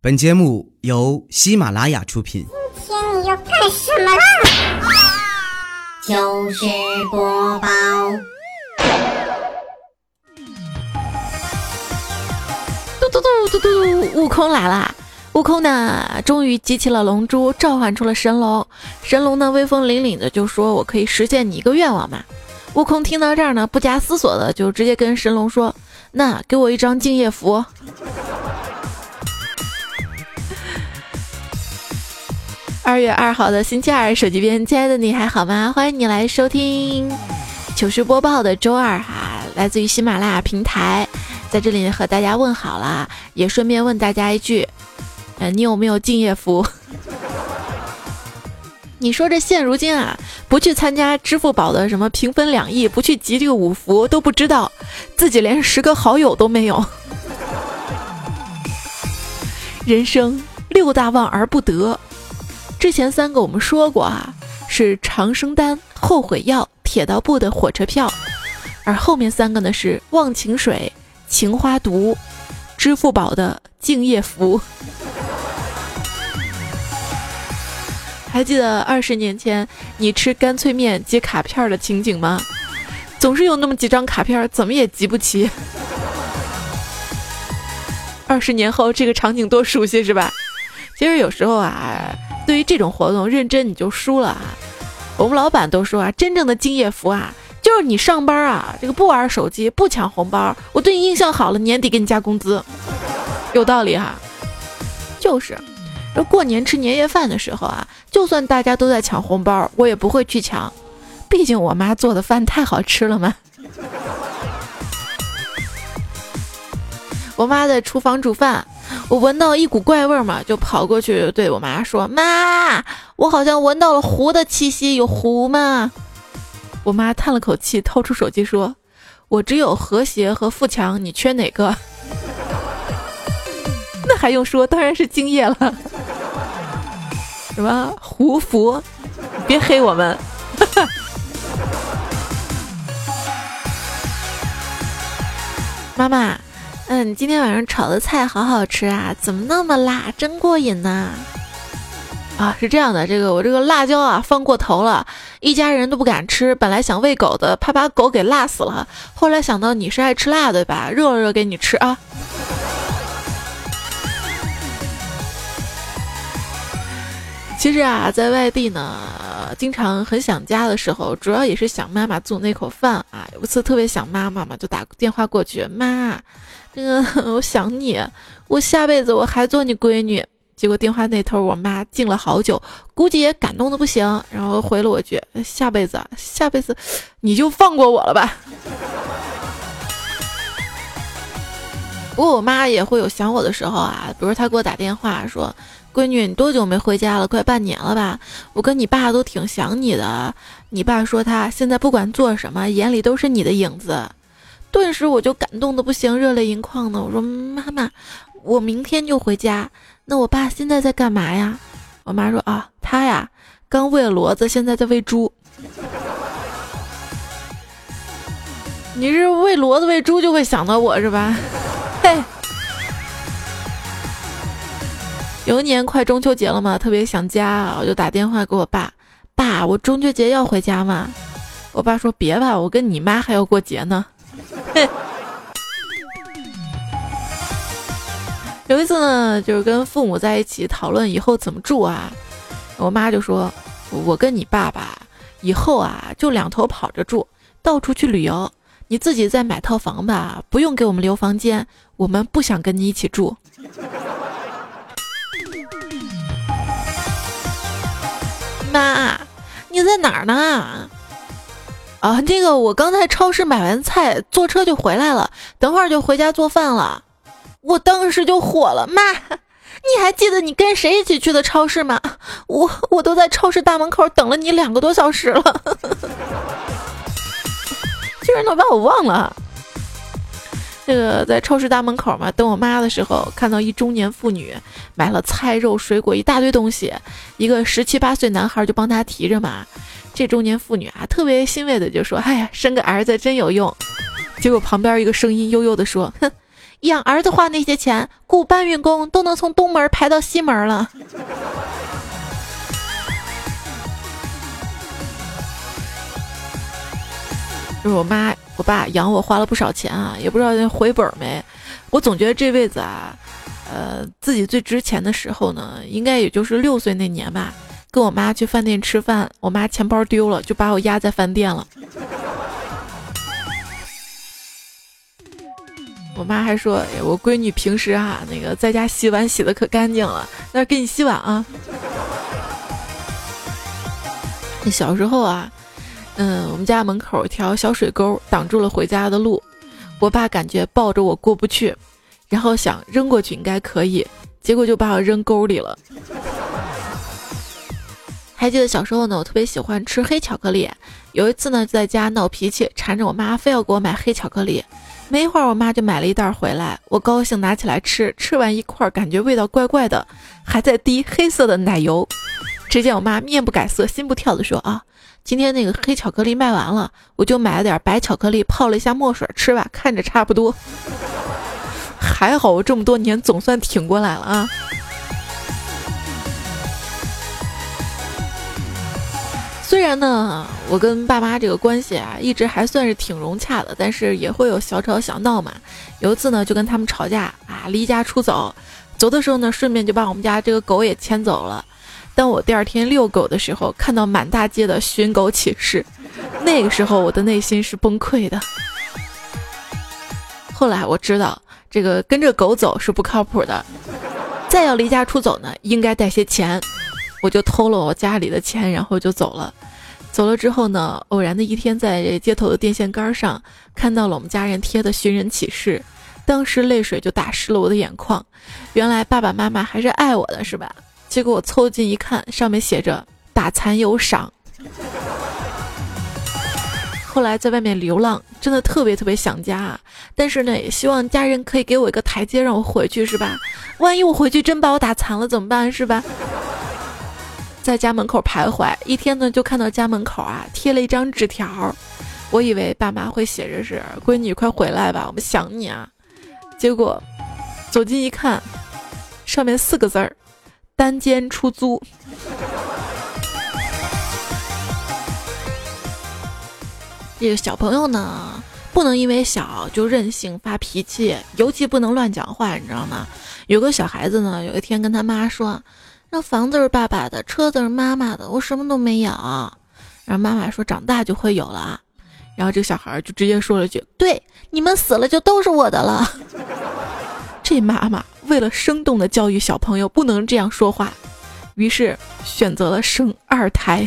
本节目由喜马拉雅出品。今天你要干什么啦？就是播报，嘟嘟嘟嘟嘟，悟空来啦！悟空呢，终于集齐了龙珠，召唤出了神龙。神龙呢，威风凛凛的就说：“我可以实现你一个愿望嘛。”悟空听到这儿呢，不加思索的就直接跟神龙说：“那给我一张敬业福。”二月二号的星期二，手机边亲爱的你还好吗？欢迎你来收听糗事播报的周二哈，来自于喜马拉雅平台，在这里和大家问好啦，也顺便问大家一句，呃，你有没有敬业福？你说这现如今啊，不去参加支付宝的什么平分两亿，不去集这个五福，都不知道自己连十个好友都没有。人生六大望而不得。之前三个我们说过啊，是长生丹、后悔药、铁道部的火车票，而后面三个呢是忘情水、情花毒、支付宝的敬业福。还记得二十年前你吃干脆面集卡片的情景吗？总是有那么几张卡片，怎么也集不齐。二十年后这个场景多熟悉是吧？其实有时候啊。对于这种活动，认真你就输了啊！我们老板都说啊，真正的敬业福啊，就是你上班啊，这个不玩手机，不抢红包，我对你印象好了，年底给你加工资，有道理哈。就是，这过年吃年夜饭的时候啊，就算大家都在抢红包，我也不会去抢，毕竟我妈做的饭太好吃了嘛。我妈在厨房煮饭。我闻到一股怪味儿嘛，就跑过去对我妈说：“妈，我好像闻到了狐的气息，有狐吗？”我妈叹了口气，掏出手机说：“我只有和谐和富强，你缺哪个？” 那还用说？当然是敬业了。什么胡福？别黑我们！妈妈。嗯，你今天晚上炒的菜好好吃啊，怎么那么辣，真过瘾呢？啊，是这样的，这个我这个辣椒啊放过头了，一家人都不敢吃。本来想喂狗的，怕把狗给辣死了，后来想到你是爱吃辣对吧？热了热给你吃啊。其实啊，在外地呢，经常很想家的时候，主要也是想妈妈做那口饭啊。有一次特别想妈妈嘛，就打电话过去，妈。那个，我想你，我下辈子我还做你闺女。结果电话那头，我妈静了好久，估计也感动的不行，然后回了我句：“下辈子，下辈子，你就放过我了吧。”不过我妈也会有想我的时候啊，比如她给我打电话说：“闺女，你多久没回家了？快半年了吧？我跟你爸都挺想你的。你爸说他现在不管做什么，眼里都是你的影子。”顿时我就感动的不行，热泪盈眶的。我说：“妈妈，我明天就回家。那我爸现在在干嘛呀？”我妈说：“啊，他呀，刚喂了骡子，现在在喂猪。”你是喂骡子喂猪就会想到我是吧？嘿，有一年快中秋节了嘛，特别想家，我就打电话给我爸：“爸，我中秋节要回家吗？”我爸说：“别吧，我跟你妈还要过节呢。” 有一次呢，就是跟父母在一起讨论以后怎么住啊，我妈就说：“我跟你爸爸以后啊，就两头跑着住，到处去旅游。你自己再买套房吧，不用给我们留房间，我们不想跟你一起住。”妈，你在哪儿呢？啊，那个我刚才超市买完菜，坐车就回来了，等会儿就回家做饭了。我当时就火了，妈，你还记得你跟谁一起去的超市吗？我我都在超市大门口等了你两个多小时了，居然都把我忘了。这个在超市大门口嘛，等我妈的时候，看到一中年妇女买了菜肉水果一大堆东西，一个十七八岁男孩就帮她提着嘛。这中年妇女啊，特别欣慰的就说：“哎呀，生个儿子真有用。”结果旁边一个声音悠悠的说：“哼，养儿子花那些钱，雇搬运工都能从东门排到西门了。就是我妈我爸养我花了不少钱啊，也不知道回本没。我总觉得这辈子啊，呃，自己最值钱的时候呢，应该也就是六岁那年吧。跟我妈去饭店吃饭，我妈钱包丢了，就把我压在饭店了。我妈还说：“我闺女平时啊，那个在家洗碗洗的可干净了，那给你洗碗啊。”小时候啊。嗯，我们家门口一条小水沟挡住了回家的路，我爸感觉抱着我过不去，然后想扔过去应该可以，结果就把我扔沟里了。还记得小时候呢，我特别喜欢吃黑巧克力，有一次呢就在家闹脾气，缠着我妈非要给我买黑巧克力，没一会儿我妈就买了一袋回来，我高兴拿起来吃，吃完一块儿感觉味道怪怪的，还在滴黑色的奶油，只见我妈面不改色心不跳的说啊。今天那个黑巧克力卖完了，我就买了点白巧克力，泡了一下墨水吃吧，看着差不多。还好我这么多年总算挺过来了啊。虽然呢，我跟爸妈这个关系啊，一直还算是挺融洽的，但是也会有小吵小闹嘛。有一次呢，就跟他们吵架啊，离家出走，走的时候呢，顺便就把我们家这个狗也牵走了。当我第二天遛狗的时候，看到满大街的寻狗启事，那个时候我的内心是崩溃的。后来我知道，这个跟着狗走是不靠谱的，再要离家出走呢，应该带些钱。我就偷了我家里的钱，然后就走了。走了之后呢，偶然的一天在街头的电线杆上看到了我们家人贴的寻人启事，当时泪水就打湿了我的眼眶。原来爸爸妈妈还是爱我的，是吧？结果我凑近一看，上面写着“打残有赏”。后来在外面流浪，真的特别特别想家，啊！但是呢，也希望家人可以给我一个台阶，让我回去，是吧？万一我回去真把我打残了怎么办，是吧？在家门口徘徊一天呢，就看到家门口啊贴了一张纸条，我以为爸妈会写着是“闺女快回来吧，我们想你啊”，结果走近一看，上面四个字儿。单间出租。这个小朋友呢，不能因为小就任性发脾气，尤其不能乱讲话，你知道吗？有个小孩子呢，有一天跟他妈说：“那房子是爸爸的，车子是妈妈的，我什么都没有。”然后妈妈说：“长大就会有了。”然后这个小孩就直接说了句：“对，你们死了就都是我的了。”这妈妈为了生动的教育小朋友不能这样说话，于是选择了生二胎。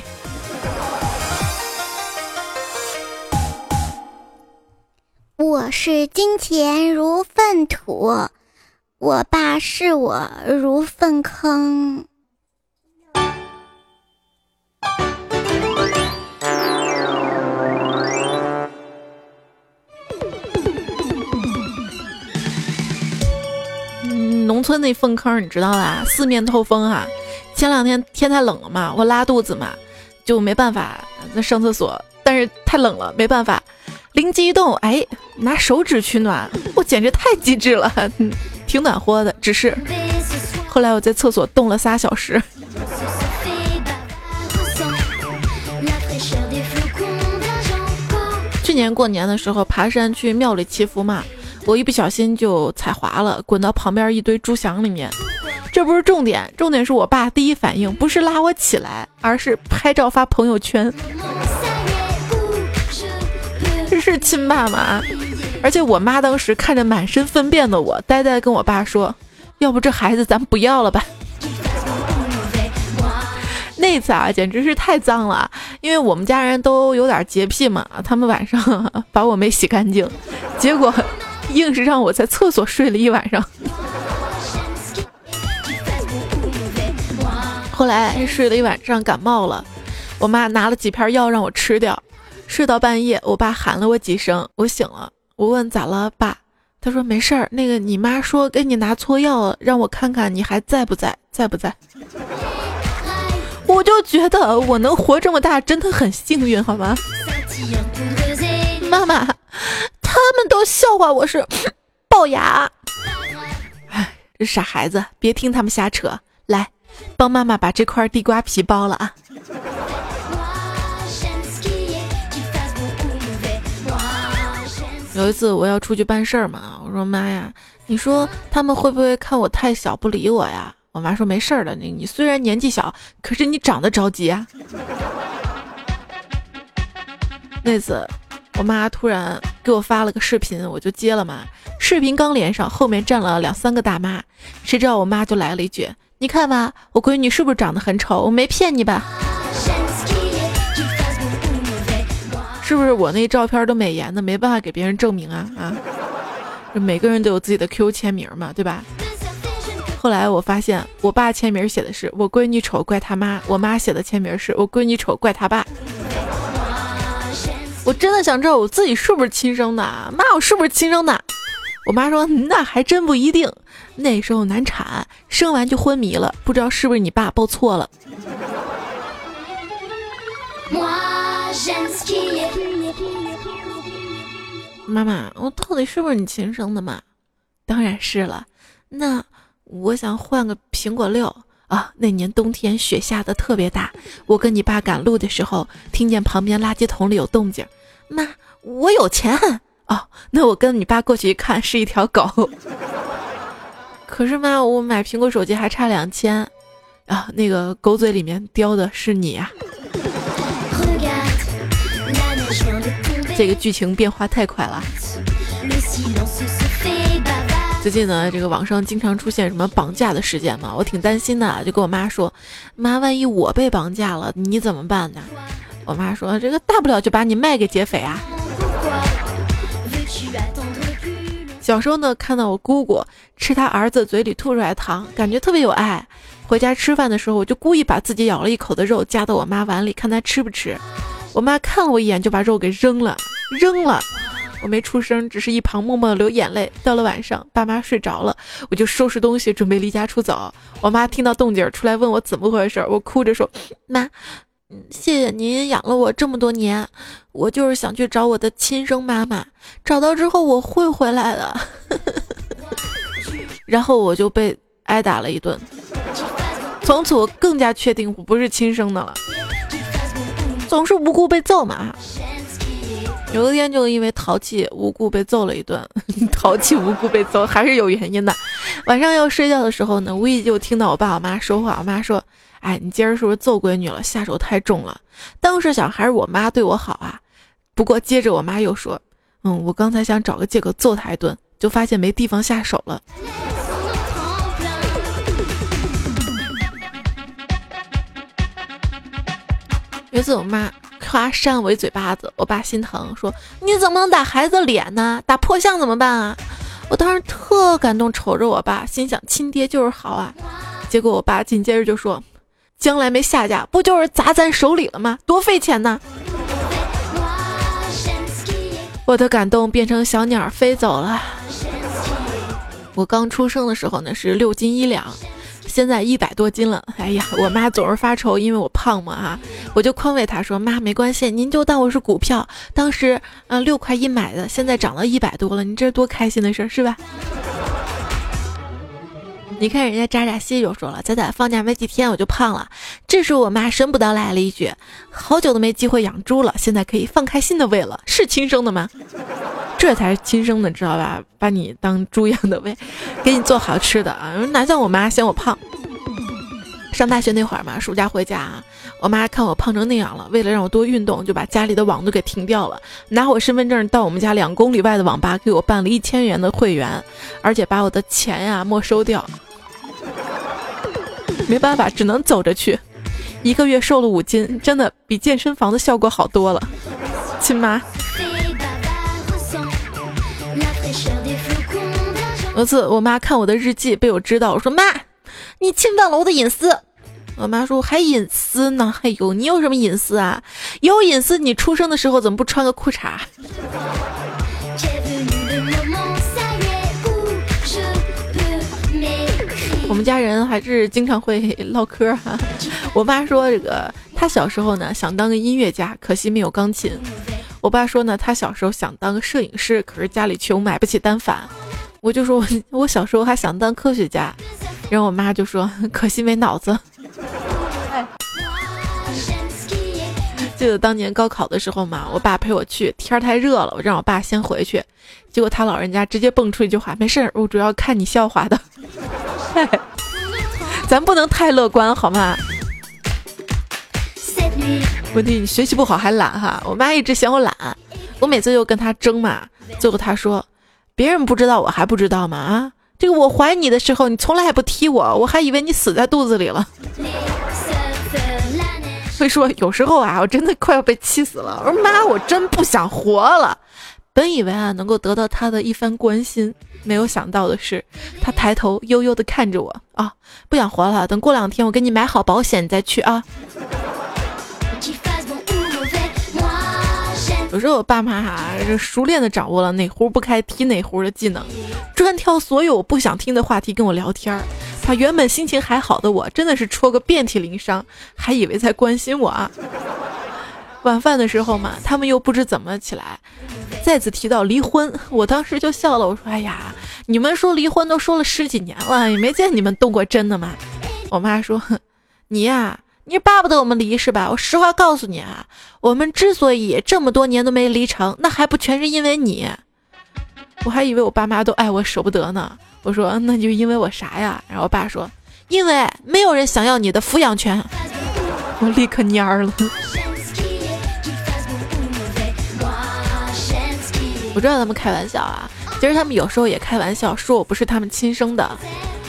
我是金钱如粪土，我爸视我如粪坑。农村那粪坑你知道吧，四面透风哈。前两天天太冷了嘛，我拉肚子嘛，就没办法在上厕所，但是太冷了，没办法，灵机一动，哎，拿手指取暖，我简直太机智了，挺暖和的。只是后来我在厕所冻了仨小时。去年过年的时候爬山去庙里祈福嘛。我一不小心就踩滑了，滚到旁边一堆猪翔里面。这不是重点，重点是我爸第一反应不是拉我起来，而是拍照发朋友圈。这是亲爸妈，而且我妈当时看着满身粪便的我，呆呆跟我爸说：“要不这孩子咱不要了吧？”那次啊，简直是太脏了，因为我们家人都有点洁癖嘛，他们晚上 把我没洗干净，结果。硬是让我在厕所睡了一晚上，后来睡了一晚上感冒了，我妈拿了几片药让我吃掉，睡到半夜，我爸喊了我几声，我醒了，我问咋了，爸，他说没事儿，那个你妈说给你拿错药了，让我看看你还在不在，在不在？我就觉得我能活这么大真的很幸运，好吗？妈妈。他们都笑话我是 龅牙。哎，这傻孩子，别听他们瞎扯，来，帮妈妈把这块地瓜皮剥了啊。有一次我要出去办事儿嘛，我说妈呀，你说他们会不会看我太小不理我呀？我妈说没事儿的，你你虽然年纪小，可是你长得着急啊。那次我妈突然给我发了个视频，我就接了嘛。视频刚连上，后面站了两三个大妈，谁知道我妈就来了一句：“你看吧，我闺女是不是长得很丑？我没骗你吧？”是不是我那照片都美颜的，没办法给别人证明啊啊！每个人都有自己的 Q 签名嘛，对吧？后来我发现，我爸签名写的是“我闺女丑怪他妈”，我妈写的签名是“我闺女丑怪他爸”。我真的想知道我自己是不是亲生的，妈，我是不是亲生的？我妈说那还真不一定，那时候难产，生完就昏迷了，不知道是不是你爸抱错了。妈妈，我到底是不是你亲生的嘛？当然是了。那我想换个苹果六啊。那年冬天雪下的特别大，我跟你爸赶路的时候，听见旁边垃圾桶里有动静。妈，我有钱哦。那我跟你爸过去一看，是一条狗。可是妈，我买苹果手机还差两千啊。那个狗嘴里面叼的是你呀。这个剧情变化太快了。最近呢，这个网上经常出现什么绑架的事件嘛，我挺担心的，就跟我妈说：“妈，万一我被绑架了，你怎么办呢？”我妈说：“这个大不了就把你卖给劫匪啊。”小时候呢，看到我姑姑吃她儿子嘴里吐出来的糖，感觉特别有爱。回家吃饭的时候，我就故意把自己咬了一口的肉夹到我妈碗里，看她吃不吃。我妈看了我一眼，就把肉给扔了，扔了。我没出声，只是一旁默默的流眼泪。到了晚上，爸妈睡着了，我就收拾东西准备离家出走。我妈听到动静出来问我怎么回事，我哭着说：“妈，谢谢您养了我这么多年，我就是想去找我的亲生妈妈，找到之后我会回来的。”然后我就被挨打了一顿，从此我更加确定我不是亲生的了。总是无故被揍嘛。有一天就因为淘气无故被揍了一顿，淘气无故被揍还是有原因的。晚上要睡觉的时候呢，无意就听到我爸我妈说话。我妈说：“哎，你今儿是不是揍闺女了？下手太重了。”当时想还是我妈对我好啊。不过接着我妈又说：“嗯，我刚才想找个借口揍她一顿，就发现没地方下手了。”有一次，我妈夸扇我一嘴巴子，我爸心疼，说：“你怎么能打孩子脸呢？打破相怎么办啊？”我当时特感动，瞅着我爸，心想亲爹就是好啊。结果我爸紧接着就说：“将来没下家，不就是砸咱手里了吗？多费钱呢！”我的感动变成小鸟飞走了。我刚出生的时候呢，是六斤一两。现在一百多斤了，哎呀，我妈总是发愁，因为我胖嘛哈，我就宽慰她说：“妈，没关系，您就当我是股票，当时嗯六块一买的，现在涨到一百多了，你这多开心的事儿是吧？”你看人家渣渣西就说了：“仔仔放假没几天我就胖了。”这时候我妈神不得来了一句：“好久都没机会养猪了，现在可以放开心的喂了，是亲生的吗？” 这才是亲生的，知道吧？把你当猪一样的喂，给你做好吃的啊！哪像我妈嫌我胖。上大学那会儿嘛，暑假回家，我妈看我胖成那样了，为了让我多运动，就把家里的网都给停掉了，拿我身份证到我们家两公里外的网吧给我办了一千元的会员，而且把我的钱呀没收掉。没办法，只能走着去。一个月瘦了五斤，真的比健身房的效果好多了，亲妈。有次我妈看我的日记被我知道，我说妈，你侵犯了我的隐私。我妈说还隐私呢？哎呦，你有什么隐私啊？有隐私，你出生的时候怎么不穿个裤衩？们家人还是经常会唠嗑哈。我妈说这个，她小时候呢想当个音乐家，可惜没有钢琴。我爸说呢，他小时候想当个摄影师，可是家里穷，买不起单反。我就说我 我小时候还想当科学家，然后我妈就说 可惜没脑子。记得当年高考的时候嘛，我爸陪我去，天儿太热了，我让我爸先回去，结果他老人家直接蹦出一句话：“没事儿，我主要看你笑话的。”咱不能太乐观好吗？问题你学习不好还懒哈，我妈一直嫌我懒，我每次就跟她争嘛，最后她说：“别人不知道我还不知道吗？啊，这个我怀你的时候你从来还不踢我，我还以为你死在肚子里了。”会说有时候啊，我真的快要被气死了。我说妈，我真不想活了。本以为啊能够得到他的一番关心，没有想到的是，他抬头悠悠的看着我啊，不想活了。等过两天我给你买好保险，你再去啊。有时候我爸妈哈是熟练的掌握了哪壶不开提哪壶的技能，专挑所有不想听的话题跟我聊天儿。他原本心情还好的我，真的是戳个遍体鳞伤，还以为在关心我啊。晚饭的时候嘛，他们又不知怎么起来，再次提到离婚，我当时就笑了，我说：“哎呀，你们说离婚都说了十几年了，也没见你们动过真的嘛。”我妈说：“你呀，你巴不得我们离是吧？我实话告诉你啊，我们之所以这么多年都没离成，那还不全是因为你？我还以为我爸妈都爱我舍不得呢。”我说那就因为我啥呀？然后我爸说，因为没有人想要你的抚养权。我立刻蔫儿了。我知道他们开玩笑啊，其实他们有时候也开玩笑，说我不是他们亲生的。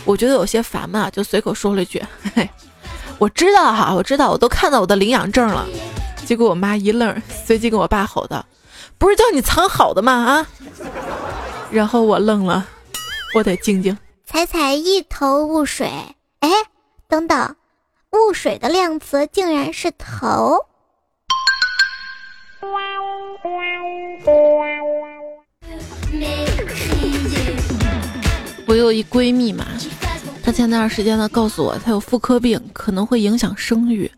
我觉得有些烦嘛，就随口说了一句：“嘿嘿，我知道哈，我知道，我都看到我的领养证了。”结果我妈一愣，随即跟我爸吼道：“不是叫你藏好的吗？啊！”然后我愣了。我得静静。彩彩一头雾水，哎，等等，雾水的量词竟然是头。我有一闺蜜嘛，他前段时间呢告诉我他有妇科病，可能会影响生育。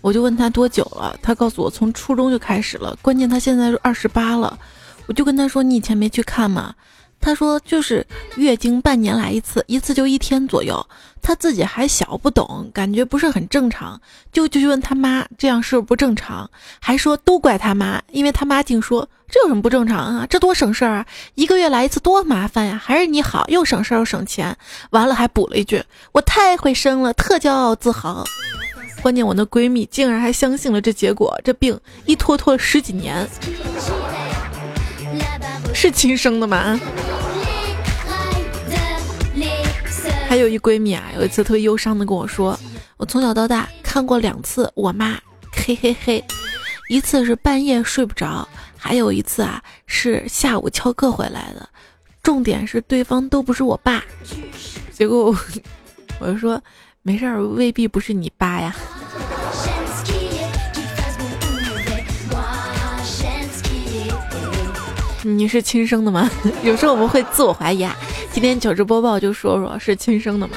我就问他多久了，他告诉我从初中就开始了，关键他现在是二十八了。我就跟他说，你以前没去看吗？她说就是月经半年来一次，一次就一天左右。她自己还小不懂，感觉不是很正常，就就去问她妈，这样是不是不正常？还说都怪她妈，因为她妈竟说这有什么不正常啊？这多省事儿啊！一个月来一次多麻烦呀！还是你好，又省事儿又省钱。完了还补了一句，我太会生了，特骄傲自豪。关键我那闺蜜竟然还相信了这结果，这病一拖拖十几年。是亲生的吗？还有一闺蜜啊，有一次特别忧伤的跟我说，我从小到大看过两次我妈，嘿嘿嘿，一次是半夜睡不着，还有一次啊是下午翘课回来的，重点是对方都不是我爸。结果我 就说没事儿，未必不是你爸呀。你是亲生的吗？有时候我们会自我怀疑啊。今天糗事播报就说说是亲生的吗？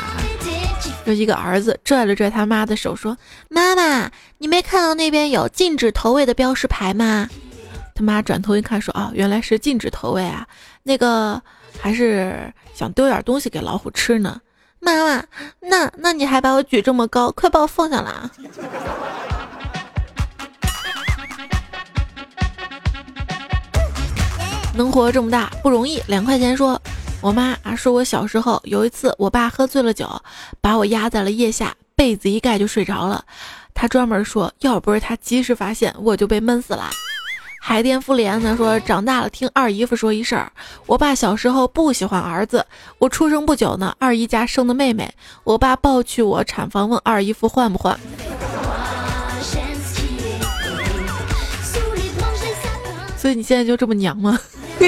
有一个儿子拽了拽他妈的手，说：“妈妈，你没看到那边有禁止投喂的标识牌吗？”他妈转头一看，说：“哦，原来是禁止投喂啊。那个还是想丢点东西给老虎吃呢。”妈妈，那那你还把我举这么高，快把我放下来啊！能活这么大不容易。两块钱说，我妈啊说，我小时候有一次，我爸喝醉了酒，把我压在了腋下，被子一盖就睡着了。他专门说，要不是他及时发现，我就被闷死了。海淀妇联呢说，长大了听二姨夫说一事儿，我爸小时候不喜欢儿子，我出生不久呢，二姨家生的妹妹，我爸抱去我产房问二姨夫换不换。所以你现在就这么娘吗？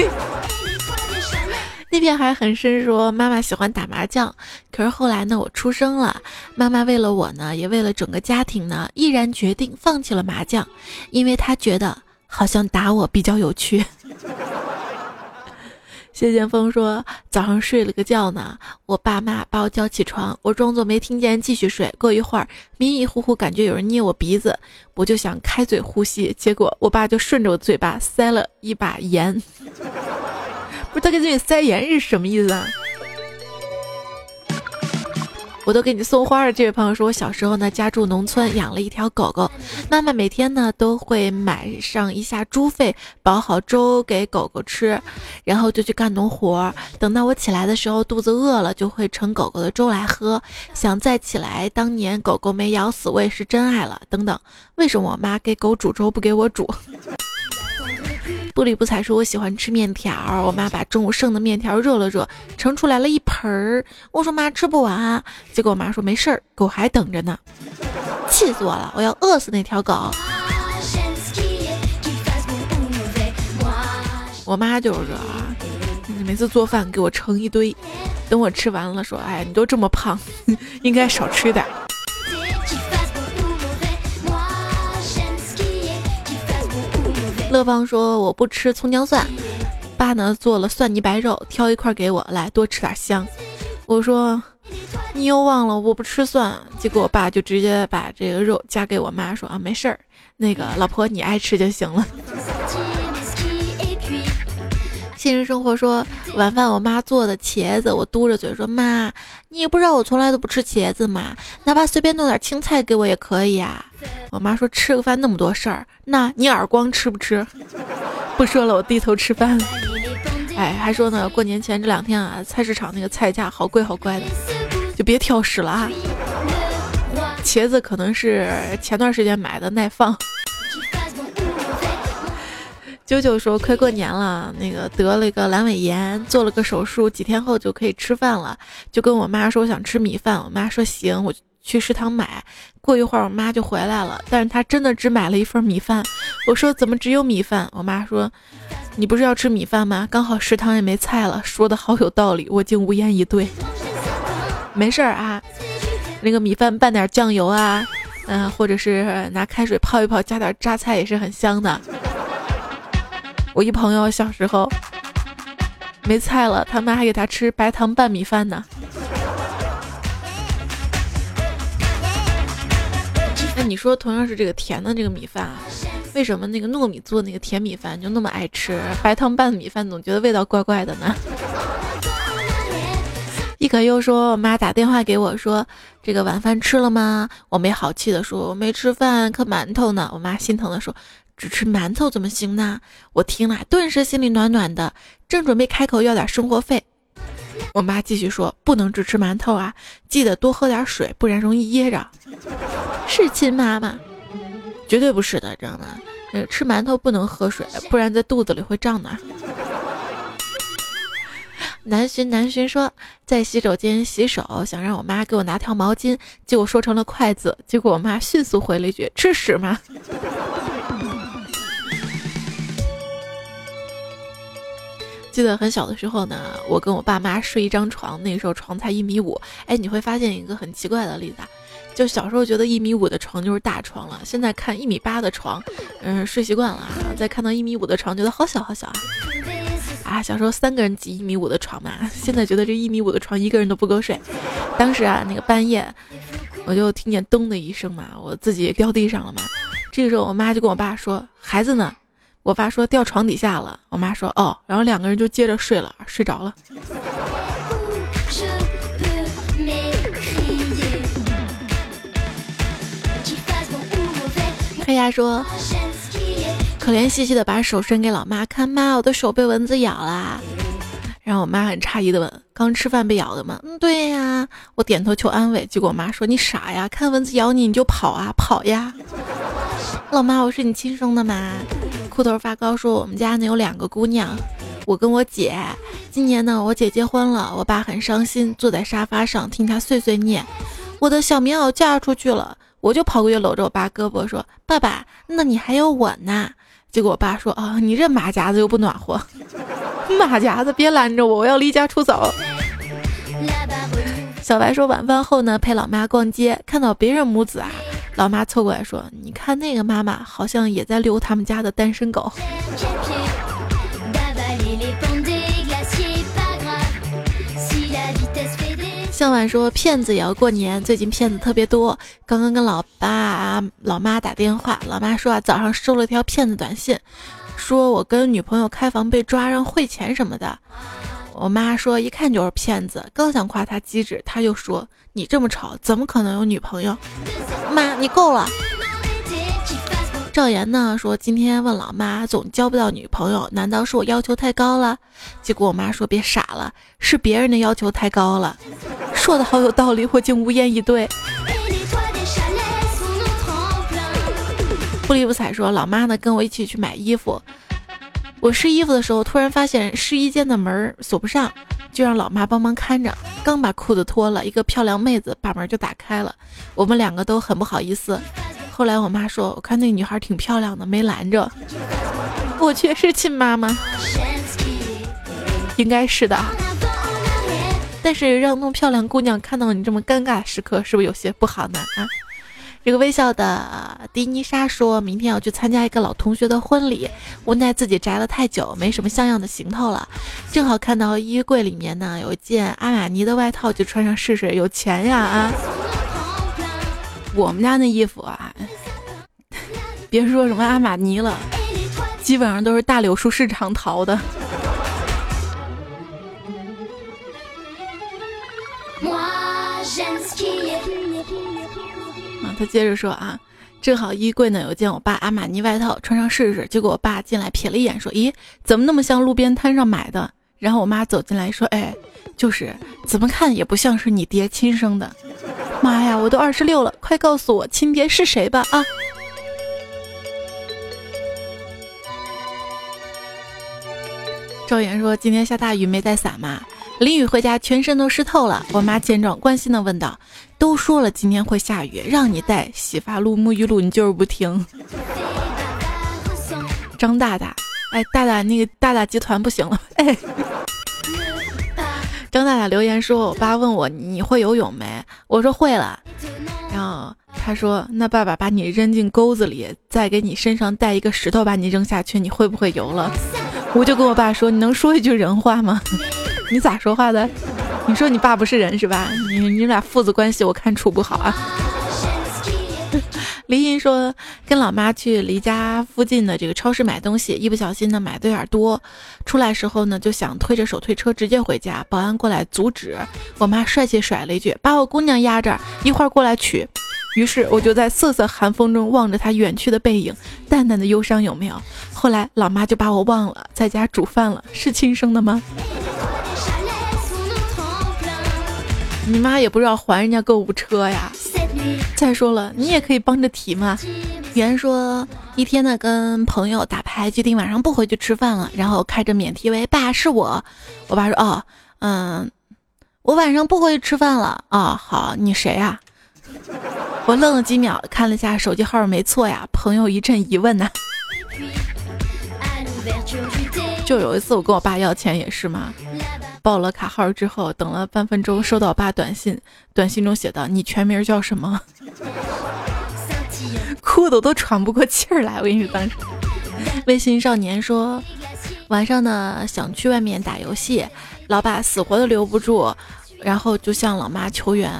那边还很深，说妈妈喜欢打麻将，可是后来呢，我出生了，妈妈为了我呢，也为了整个家庭呢，毅然决定放弃了麻将，因为她觉得好像打我比较有趣。谢剑锋说早上睡了个觉呢，我爸妈把我叫起床，我装作没听见继续睡。过一会儿迷迷糊糊感觉有人捏我鼻子，我就想开嘴呼吸，结果我爸就顺着我嘴巴塞了一把盐。不是他给自己塞盐是什么意思啊？我都给你送花了。这位朋友说，我小时候呢家住农村，养了一条狗狗，妈妈每天呢都会买上一下猪肺，煲好粥给狗狗吃，然后就去干农活。等到我起来的时候，肚子饿了，就会盛狗狗的粥来喝。想再起来，当年狗狗没咬死我也是真爱了。等等，为什么我妈给狗煮粥不给我煮？不理不睬说：“我喜欢吃面条。”我妈把中午剩的面条热了热，盛出来了一盆儿。我说：“妈，吃不完。”结果我妈说：“没事儿，狗还等着呢。”气死我了！我要饿死那条狗。我妈就是说啊，每次做饭给我盛一堆，等我吃完了说：“哎，你都这么胖，应该少吃点。”乐芳说：“我不吃葱姜蒜。”爸呢做了蒜泥白肉，挑一块给我，来多吃点香。我说：“你又忘了我不吃蒜。”结果我爸就直接把这个肉夹给我妈，说：“啊，没事儿，那个老婆你爱吃就行了。”现实生活说晚饭我妈做的茄子，我嘟着嘴说：“妈，你也不知道我从来都不吃茄子嘛，哪怕随便弄点青菜给我也可以啊。”我妈说：“吃个饭那么多事儿，那你耳光吃不吃？”不说了，我低头吃饭。哎，还说呢，过年前这两天啊，菜市场那个菜价好贵好贵的，就别挑食了啊。茄子可能是前段时间买的，耐放。啾啾说：“快过年了，那个得了一个阑尾炎，做了个手术，几天后就可以吃饭了。就跟我妈说我想吃米饭，我妈说行，我去食堂买。过一会儿我妈就回来了，但是她真的只买了一份米饭。我说怎么只有米饭？我妈说你不是要吃米饭吗？刚好食堂也没菜了。说的好有道理，我竟无言以对。没事儿啊，那个米饭拌点酱油啊，嗯，或者是拿开水泡一泡，加点榨菜也是很香的。”我一朋友小时候没菜了，他妈还给他吃白糖拌米饭呢。那你说，同样是这个甜的这个米饭啊，为什么那个糯米做那个甜米饭就那么爱吃，白糖拌米饭总觉得味道怪怪的呢？一可又说，我妈打电话给我说，这个晚饭吃了吗？我没好气的说，我没吃饭，可馒头呢。我妈心疼的说。只吃馒头怎么行呢？我听了顿时心里暖暖的，正准备开口要点生活费，我妈继续说：“不能只吃馒头啊，记得多喝点水，不然容易噎着。”是亲妈妈？绝对不是的，知道吗？呃，吃馒头不能喝水，不然在肚子里会胀的。南巡南巡说在洗手间洗手，想让我妈给我拿条毛巾，结果说成了筷子，结果我妈迅速回了一句：“吃屎吗？”记得很小的时候呢，我跟我爸妈睡一张床，那个时候床才一米五。哎，你会发现一个很奇怪的例子，就小时候觉得一米五的床就是大床了，现在看一米八的床，嗯，睡习惯了，再看到一米五的床，觉得好小好小啊！啊，小时候三个人挤一米五的床嘛，现在觉得这一米五的床一个人都不够睡。当时啊，那个半夜，我就听见咚的一声嘛，我自己掉地上了嘛。这个时候，我妈就跟我爸说：“孩子呢？”我爸说掉床底下了，我妈说哦，然后两个人就接着睡了，睡着了。黑鸭说，可怜兮兮的把手伸给老妈看，妈，我的手被蚊子咬啦。然后我妈很诧异的问，刚吃饭被咬的吗？嗯，对呀。我点头求安慰，结果我妈说你傻呀，看蚊子咬你你就跑啊，跑呀。老妈，我是你亲生的吗？裤头发高说：“我们家呢有两个姑娘，我跟我姐。今年呢，我姐结婚了，我爸很伤心，坐在沙发上听她碎碎念。我的小棉袄嫁出去了，我就跑过去搂着我爸胳膊说：‘爸爸，那你还有我呢。’结果我爸说：‘啊，你这马甲子又不暖和，马甲子别拦着我，我要离家出走。’小白说晚饭后呢，陪老妈逛街，看到别人母子啊。”老妈凑过来说：“你看那个妈妈，好像也在遛他们家的单身狗。”向晚说：“骗子也要过年，最近骗子特别多。刚刚跟老爸、老妈打电话，老妈说啊，早上收了条骗子短信，说我跟女朋友开房被抓，让汇钱什么的。我妈说一看就是骗子，刚想夸他机智，他又说你这么丑，怎么可能有女朋友？妈，你够了。赵岩呢说今天问老妈总交不到女朋友，难道是我要求太高了？结果我妈说别傻了，是别人的要求太高了。说的好有道理，我竟无言以对。不理不睬说老妈呢跟我一起去买衣服。我试衣服的时候，突然发现试衣间的门锁不上，就让老妈帮忙看着。刚把裤子脱了，一个漂亮妹子把门就打开了，我们两个都很不好意思。后来我妈说：“我看那女孩挺漂亮的，没拦着。”我却是亲妈妈，应该是的。但是让那么漂亮姑娘看到你这么尴尬时刻，是不是有些不好呢？啊？这个微笑的迪妮莎说：“明天要去参加一个老同学的婚礼，无奈自己宅了太久，没什么像样的行头了。正好看到衣柜里面呢有一件阿玛尼的外套，就穿上试试。有钱呀啊！我们家那衣服啊，别说什么阿玛尼了，基本上都是大柳树市场淘的。”他接着说啊，正好衣柜呢有件我爸阿玛尼外套，穿上试试。结果我爸进来瞥了一眼，说：“咦，怎么那么像路边摊上买的？”然后我妈走进来说：“哎，就是怎么看也不像是你爹亲生的。”妈呀，我都二十六了，快告诉我亲爹是谁吧！啊！赵岩说：“今天下大雨，没带伞吗？”淋雨回家，全身都湿透了。我妈见状，关心的问道：“都说了今天会下雨，让你带洗发露、沐浴露，你就是不听。”张大大，哎，大大那个大大集团不行了，哎。张大大留言说：“我爸问我你会游泳没？我说会了。然后他说：那爸爸把你扔进沟子里，再给你身上带一个石头把你扔下去，你会不会游了？我就跟我爸说：你能说一句人话吗？” 你咋说话的？你说你爸不是人是吧？你你俩父子关系我看处不好啊。黎莹说跟老妈去离家附近的这个超市买东西，一不小心呢买的有点多，出来时候呢就想推着手推车直接回家，保安过来阻止，我妈帅气甩了一句：“把我姑娘压着，一会儿过来取。”于是我就在瑟瑟寒风中望着她远去的背影，淡淡的忧伤有没有？后来老妈就把我忘了，在家煮饭了，是亲生的吗？你妈也不知道还人家购物车呀。再说了，你也可以帮着提嘛。圆说一天呢跟朋友打牌，决定晚上不回去吃饭了，然后开着免提喂爸是我。我爸说哦，嗯，我晚上不回去吃饭了啊。好，你谁呀？我愣了几秒，看了下手机号没错呀。朋友一阵疑问呐。就有一次我跟我爸要钱也是嘛。报了卡号之后，等了半分钟，收到爸短信，短信中写道：“你全名叫什么？” 哭的都喘不过气儿来。我跟你说，当时微信少年说，晚上呢想去外面打游戏，老爸死活都留不住，然后就向老妈求援。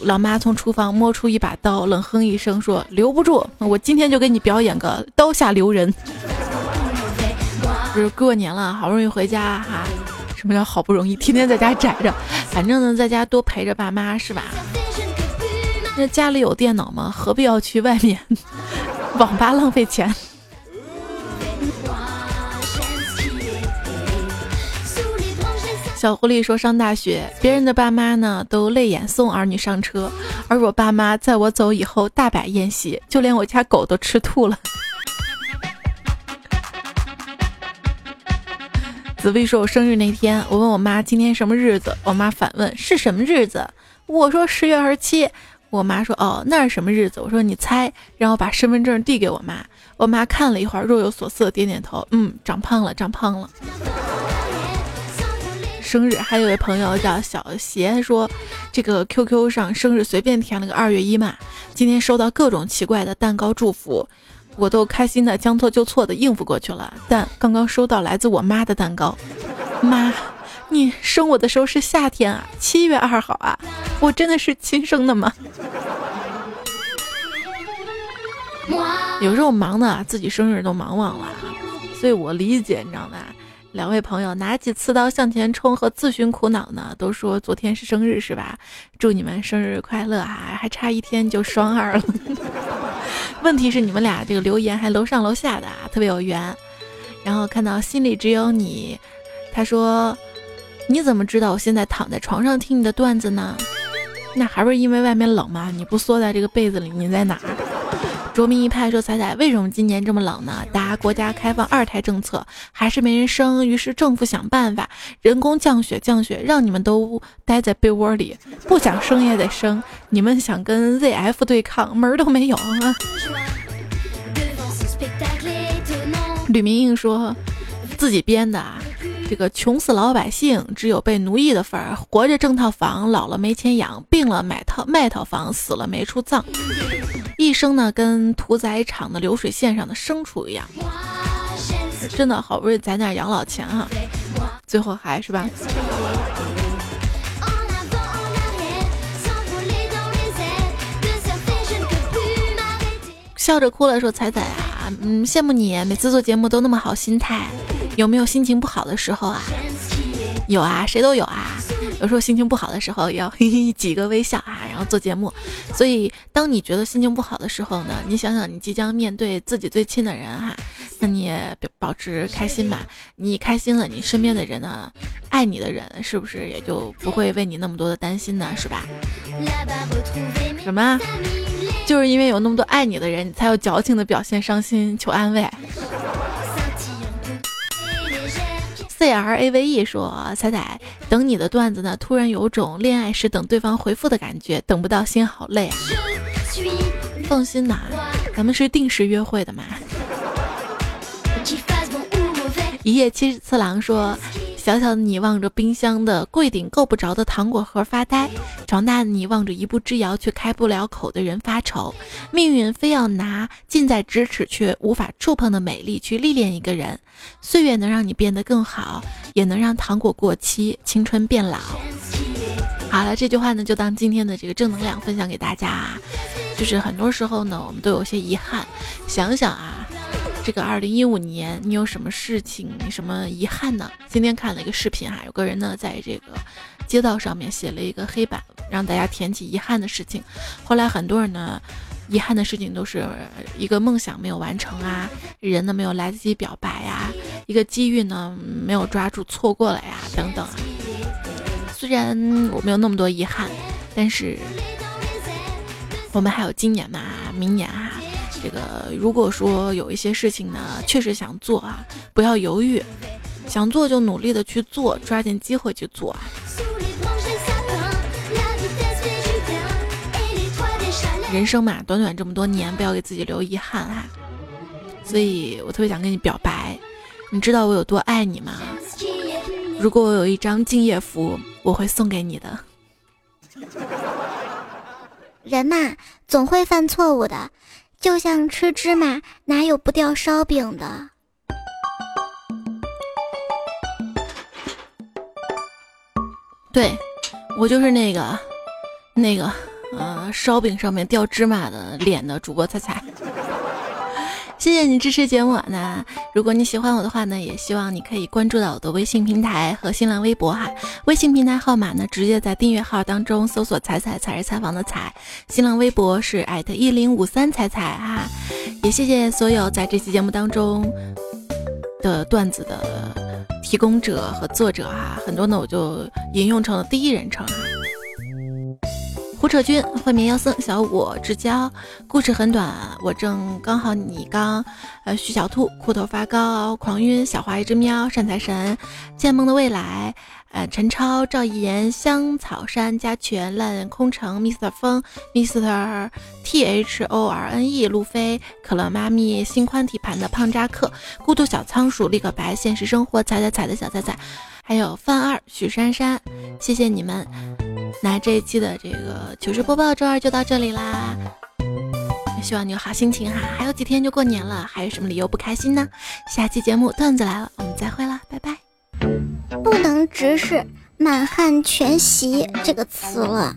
老妈从厨房摸出一把刀，冷哼一声说：“留不住，我今天就给你表演个刀下留人。”不是过年了，好不容易回家哈。什么叫好不容易？天天在家宅着，反正呢，在家多陪着爸妈是吧？那家里有电脑吗？何必要去外面网吧浪费钱？小狐狸说：上大学，别人的爸妈呢都泪眼送儿女上车，而我爸妈在我走以后大摆宴席，就连我家狗都吃吐了。紫薇说：“我生日那天，我问我妈今天什么日子，我妈反问是什么日子。我说十月二十七。我妈说哦，那是什么日子？我说你猜。然后把身份证递给我妈，我妈看了一会儿，若有所思，点点头，嗯，长胖了，长胖了。生日还有位朋友叫小邪说，这个 QQ 上生日随便填了个二月一嘛，今天收到各种奇怪的蛋糕祝福。”我都开心的将错就错的应付过去了，但刚刚收到来自我妈的蛋糕，妈，你生我的时候是夏天啊，七月二号啊，我真的是亲生的吗？有时候忙的自己生日都忙忘了。所以我理解，你知道吗？两位朋友拿起刺刀向前冲和自寻苦恼呢，都说昨天是生日是吧？祝你们生日快乐啊！还差一天就双二了。问题是你们俩这个留言还楼上楼下的啊，特别有缘。然后看到心里只有你，他说：“你怎么知道我现在躺在床上听你的段子呢？那还不是因为外面冷吗？你不缩在这个被子里，你在哪儿？”卓明一派说：“彩彩，为什么今年这么冷呢？答：国家开放二胎政策，还是没人生，于是政府想办法人工降雪降雪，让你们都待在被窝里，不想生也得生。你们想跟 ZF 对抗，门儿都没有啊！”吕明英说自己编的啊。这个穷死老百姓，只有被奴役的份儿。活着挣套房，老了没钱养，病了买套卖套房，死了没处葬。一生呢，跟屠宰场的流水线上的牲畜一样。真的好不容易攒点养老钱哈，最后还是吧。笑着哭了说：“彩彩啊，嗯，羡慕你每次做节目都那么好心态。”有没有心情不好的时候啊？有啊，谁都有啊。有时候心情不好的时候，要 嘿嘿几个微笑啊，然后做节目。所以，当你觉得心情不好的时候呢，你想想你即将面对自己最亲的人哈，那你也保持开心吧。你开心了，你身边的人呢，爱你的人是不是也就不会为你那么多的担心呢？是吧？什么？就是因为有那么多爱你的人，你才有矫情的表现伤心求安慰。C R A V E 说：“彩彩，等你的段子呢，突然有种恋爱时等对方回复的感觉，等不到心好累。放心呐，咱们是定时约会的嘛。”一夜七次郎说。小小的你望着冰箱的柜顶够不着的糖果盒发呆，长大的你望着一步之遥却开不了口的人发愁。命运非要拿近在咫尺却无法触碰的美丽去历练一个人。岁月能让你变得更好，也能让糖果过期，青春变老。好了，这句话呢就当今天的这个正能量分享给大家。就是很多时候呢，我们都有些遗憾。想想啊。这个二零一五年，你有什么事情、什么遗憾呢？今天看了一个视频哈，有个人呢在这个街道上面写了一个黑板，让大家填起遗憾的事情。后来很多人呢，遗憾的事情都是一个梦想没有完成啊，人呢没有来得及表白呀，一个机遇呢没有抓住错过了呀，等等啊。虽然我没有那么多遗憾，但是我们还有今年嘛，明年啊。这个如果说有一些事情呢，确实想做啊，不要犹豫，想做就努力的去做，抓紧机会去做啊。人生嘛，短短这么多年，不要给自己留遗憾啊。所以我特别想跟你表白，你知道我有多爱你吗？如果我有一张敬业福，我会送给你的。人呐，总会犯错误的。就像吃芝麻，哪有不掉烧饼的？对，我就是那个，那个，呃，烧饼上面掉芝麻的脸的主播彩彩。谢谢你支持节目，那如果你喜欢我的话呢，也希望你可以关注到我的微信平台和新浪微博哈。微信平台号码呢，直接在订阅号当中搜索“彩彩”，才是采访的彩。新浪微博是艾特一零五三彩彩哈。也谢谢所有在这期节目当中的段子的提供者和作者哈，很多呢我就引用成了第一人称哈。胡扯君、慧眠妖僧、小五之交，故事很短，我正刚好你刚，呃，徐小兔、裤头发高、狂晕、小花一只喵、善财神、渐梦的未来，呃，陈超、赵一言、香草山、加全、烂空城、Mr 风、Mr T H O R N E、路飞、可乐妈咪、心宽体盘的胖扎克、孤独小仓鼠、立刻白、现实生活、踩踩踩的小踩踩，还有范二、许珊珊，谢谢你们。那这一期的这个糗事播报周二就到这里啦，希望你有好心情哈，还有几天就过年了，还有什么理由不开心呢？下期节目段子来了，我们再会啦，拜拜。不能直视“满汉全席”这个词了。